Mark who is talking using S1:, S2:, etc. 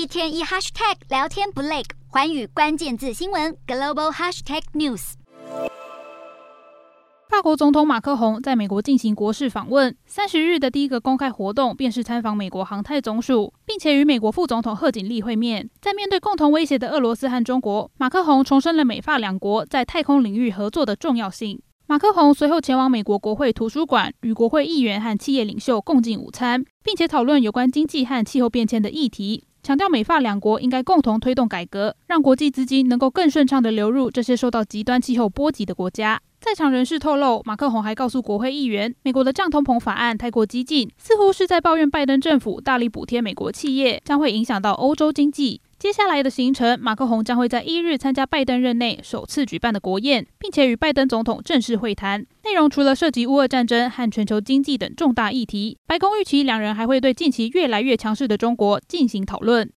S1: 一天一 hashtag 聊天不累，环宇关键字新闻 global hashtag news。
S2: 法国总统马克宏在美国进行国事访问，三十日的第一个公开活动便是参访美国航太总署，并且与美国副总统贺锦丽会面。在面对共同威胁的俄罗斯和中国，马克宏重申了美法两国在太空领域合作的重要性。马克宏随后前往美国国会图书馆，与国会议员和企业领袖共进午餐，并且讨论有关经济和气候变迁的议题，强调美法两国应该共同推动改革，让国际资金能够更顺畅地流入这些受到极端气候波及的国家。在场人士透露，马克宏还告诉国会议员，美国的降通膨法案太过激进，似乎是在抱怨拜登政府大力补贴美国企业，将会影响到欧洲经济。接下来的行程，马克宏将会在一日参加拜登任内首次举办的国宴，并且与拜登总统正式会谈。内容除了涉及乌俄战争和全球经济等重大议题，白宫预期两人还会对近期越来越强势的中国进行讨论。